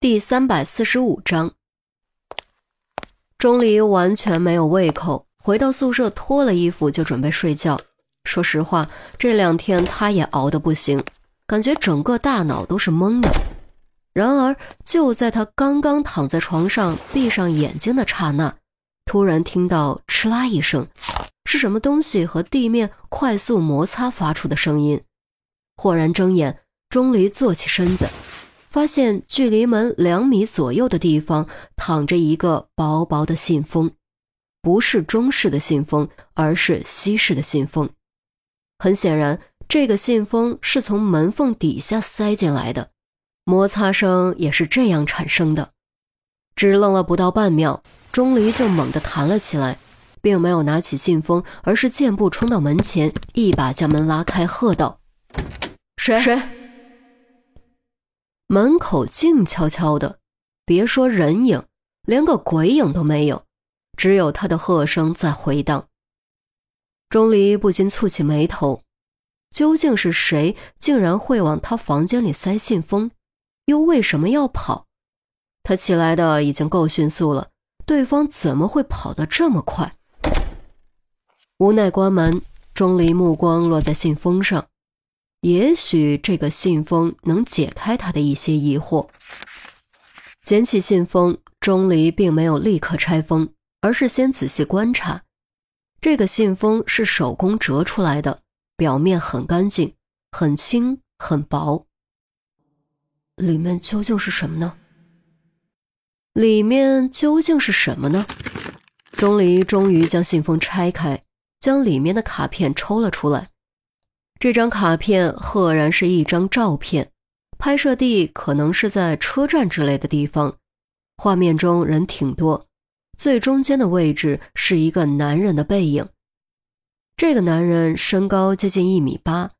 第三百四十五章，钟离完全没有胃口，回到宿舍脱了衣服就准备睡觉。说实话，这两天他也熬得不行，感觉整个大脑都是懵的。然而，就在他刚刚躺在床上闭上眼睛的刹那，突然听到哧啦一声，是什么东西和地面快速摩擦发出的声音。豁然睁眼，钟离坐起身子。发现距离门两米左右的地方躺着一个薄薄的信封，不是中式的信封，而是西式的信封。很显然，这个信封是从门缝底下塞进来的，摩擦声也是这样产生的。只愣了不到半秒，钟离就猛地弹了起来，并没有拿起信封，而是箭步冲到门前，一把将门拉开，喝道：“谁？谁？”门口静悄悄的，别说人影，连个鬼影都没有，只有他的喝声在回荡。钟离不禁蹙起眉头，究竟是谁竟然会往他房间里塞信封？又为什么要跑？他起来的已经够迅速了，对方怎么会跑得这么快？无奈关门，钟离目光落在信封上。也许这个信封能解开他的一些疑惑。捡起信封，钟离并没有立刻拆封，而是先仔细观察。这个信封是手工折出来的，表面很干净，很轻，很薄。里面究竟是什么呢？里面究竟是什么呢？钟离终于将信封拆开，将里面的卡片抽了出来。这张卡片赫然是一张照片，拍摄地可能是在车站之类的地方。画面中人挺多，最中间的位置是一个男人的背影。这个男人身高接近一米八，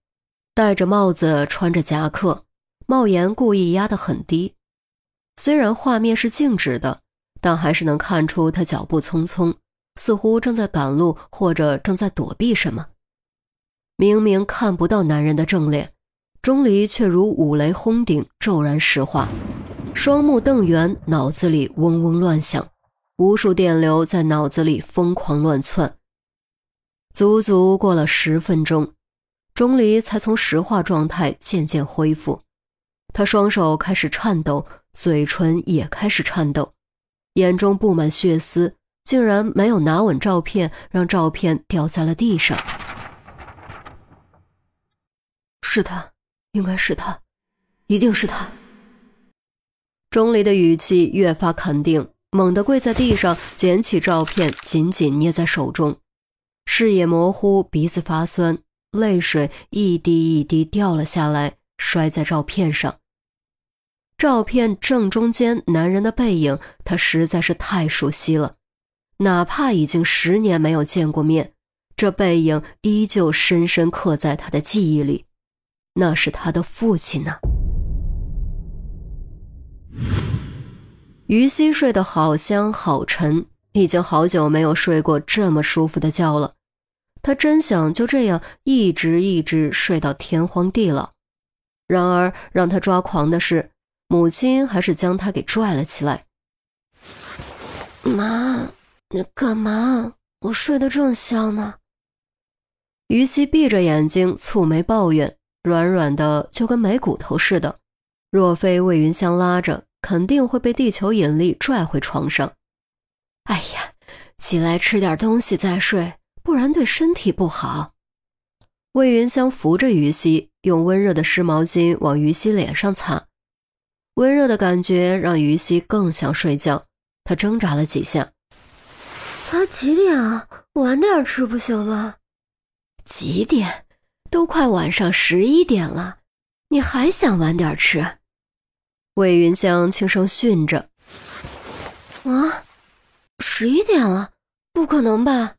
戴着帽子，穿着夹克，帽檐故意压得很低。虽然画面是静止的，但还是能看出他脚步匆匆，似乎正在赶路或者正在躲避什么。明明看不到男人的正脸，钟离却如五雷轰顶，骤然石化，双目瞪圆，脑子里嗡嗡乱响，无数电流在脑子里疯狂乱窜。足足过了十分钟，钟离才从石化状态渐渐恢复，他双手开始颤抖，嘴唇也开始颤抖，眼中布满血丝，竟然没有拿稳照片，让照片掉在了地上。是他，应该是他，一定是他。钟离的语气越发肯定，猛地跪在地上，捡起照片，紧紧捏在手中，视野模糊，鼻子发酸，泪水一滴一滴掉了下来，摔在照片上。照片正中间男人的背影，他实在是太熟悉了，哪怕已经十年没有见过面，这背影依旧深深刻在他的记忆里。那是他的父亲呢。于西睡得好香好沉，已经好久没有睡过这么舒服的觉了。他真想就这样一直一直睡到天荒地老。然而让他抓狂的是，母亲还是将他给拽了起来。妈，你干嘛？我睡得正香呢。于西闭着眼睛，蹙眉抱怨。软软的，就跟没骨头似的。若非魏云香拉着，肯定会被地球引力拽回床上。哎呀，起来吃点东西再睡，不然对身体不好。魏云香扶着于西，用温热的湿毛巾往于西脸上擦，温热的感觉让于西更想睡觉。他挣扎了几下，才几点啊？晚点吃不行吗？几点？都快晚上十一点了，你还想晚点吃？魏云香轻声训着。啊，十一点了，不可能吧？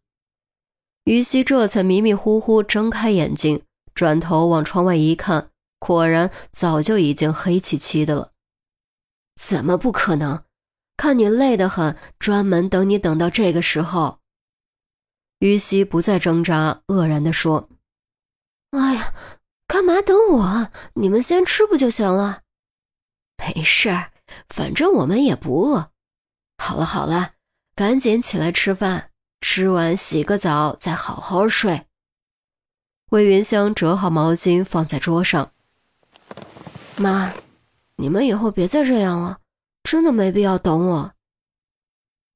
于西这才迷迷糊糊睁开眼睛，转头往窗外一看，果然早就已经黑漆漆的了。怎么不可能？看你累得很，专门等你等到这个时候。于西不再挣扎，愕然地说。哎呀，干嘛等我？你们先吃不就行了？没事儿，反正我们也不饿。好了好了，赶紧起来吃饭，吃完洗个澡，再好好睡。魏云香折好毛巾放在桌上。妈，你们以后别再这样了，真的没必要等我。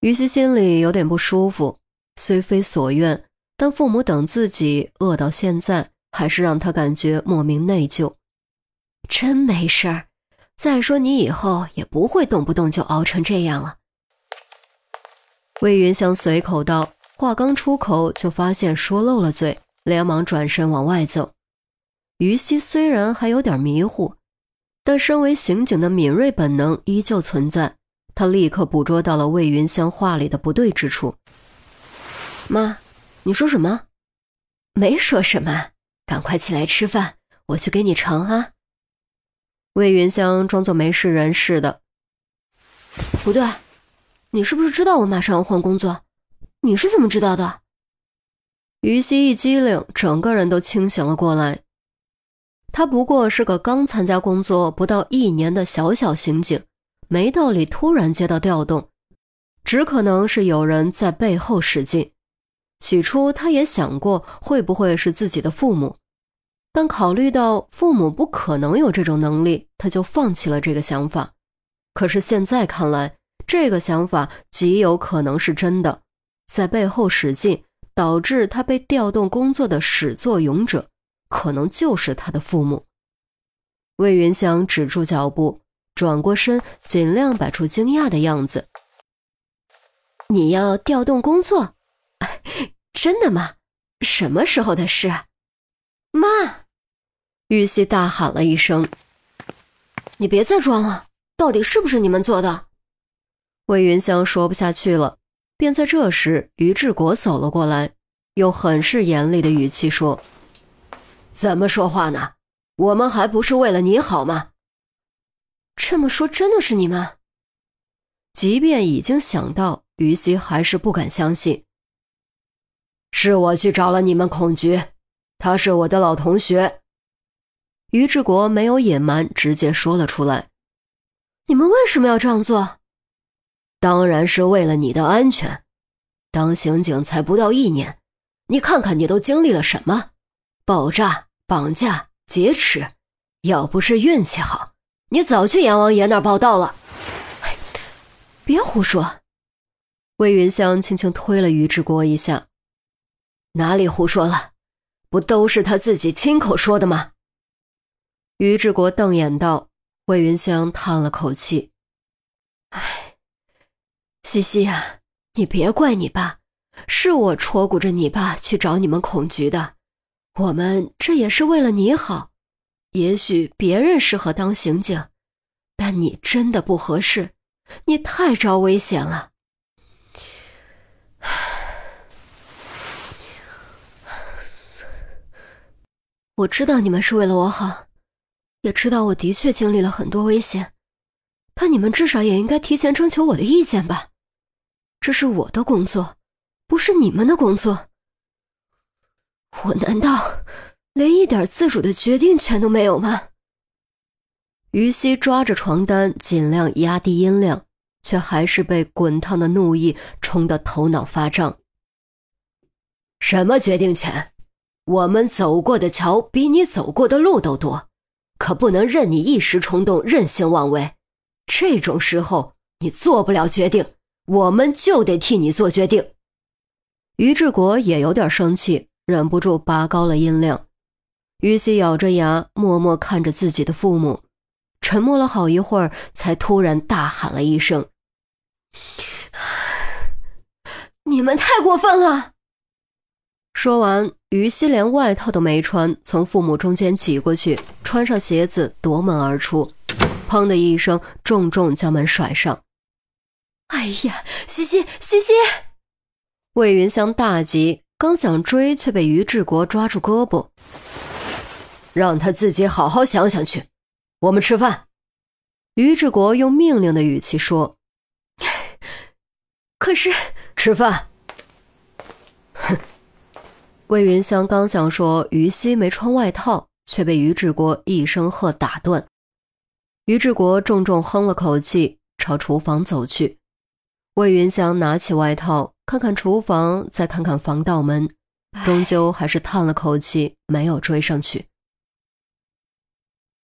于西心里有点不舒服，虽非所愿，但父母等自己饿到现在，还是让他感觉莫名内疚。真没事儿，再说你以后也不会动不动就熬成这样了。魏云香随口道，话刚出口就发现说漏了嘴，连忙转身往外走。于西虽然还有点迷糊，但身为刑警的敏锐本能依旧存在，他立刻捕捉到了魏云香话里的不对之处。妈，你说什么？没说什么，赶快起来吃饭，我去给你盛啊。魏云香装作没事人似的。不对。你是不是知道我马上要换工作？你是怎么知道的？于西一机灵，整个人都清醒了过来。他不过是个刚参加工作不到一年的小小刑警，没道理突然接到调动，只可能是有人在背后使劲。起初他也想过会不会是自己的父母，但考虑到父母不可能有这种能力，他就放弃了这个想法。可是现在看来。这个想法极有可能是真的，在背后使劲，导致他被调动工作的始作俑者，可能就是他的父母。魏云香止住脚步，转过身，尽量摆出惊讶的样子：“你要调动工作？真的吗？什么时候的事？”妈，玉溪大喊了一声：“你别再装了，到底是不是你们做的？”魏云香说不下去了，便在这时，于志国走了过来，用很是严厉的语气说：“怎么说话呢？我们还不是为了你好吗？”这么说真的是你们？即便已经想到，于西还是不敢相信。是我去找了你们孔局，他是我的老同学。于志国没有隐瞒，直接说了出来：“你们为什么要这样做？”当然是为了你的安全。当刑警才不到一年，你看看你都经历了什么：爆炸、绑架、劫持。要不是运气好，你早去阎王爷那儿报道了。别胡说！魏云香轻轻推了于志国一下：“哪里胡说了？不都是他自己亲口说的吗？”于志国瞪眼道。魏云香叹了口气：“唉。”西西啊，你别怪你爸，是我戳鼓着你爸去找你们孔局的。我们这也是为了你好。也许别人适合当刑警，但你真的不合适，你太招危险了。我知道你们是为了我好，也知道我的确经历了很多危险，但你们至少也应该提前征求我的意见吧。这是我的工作，不是你们的工作。我难道连一点自主的决定权都没有吗？于西抓着床单，尽量压低音量，却还是被滚烫的怒意冲得头脑发胀。什么决定权？我们走过的桥比你走过的路都多，可不能任你一时冲动、任性妄为。这种时候，你做不了决定。我们就得替你做决定。于志国也有点生气，忍不住拔高了音量。于西咬着牙，默默看着自己的父母，沉默了好一会儿，才突然大喊了一声：“你们太过分了！”说完，于西连外套都没穿，从父母中间挤过去，穿上鞋子夺门而出，砰的一声，重重将门甩上。哎呀，西西，西西！魏云香大急，刚想追，却被于志国抓住胳膊，让他自己好好想想去。我们吃饭。于志国用命令的语气说：“可是吃饭。”魏云香刚想说于西没穿外套，却被于志国一声喝打断。于志国重重哼了口气，朝厨房走去。魏云香拿起外套，看看厨房，再看看防盗门，终究还是叹了口气，没有追上去。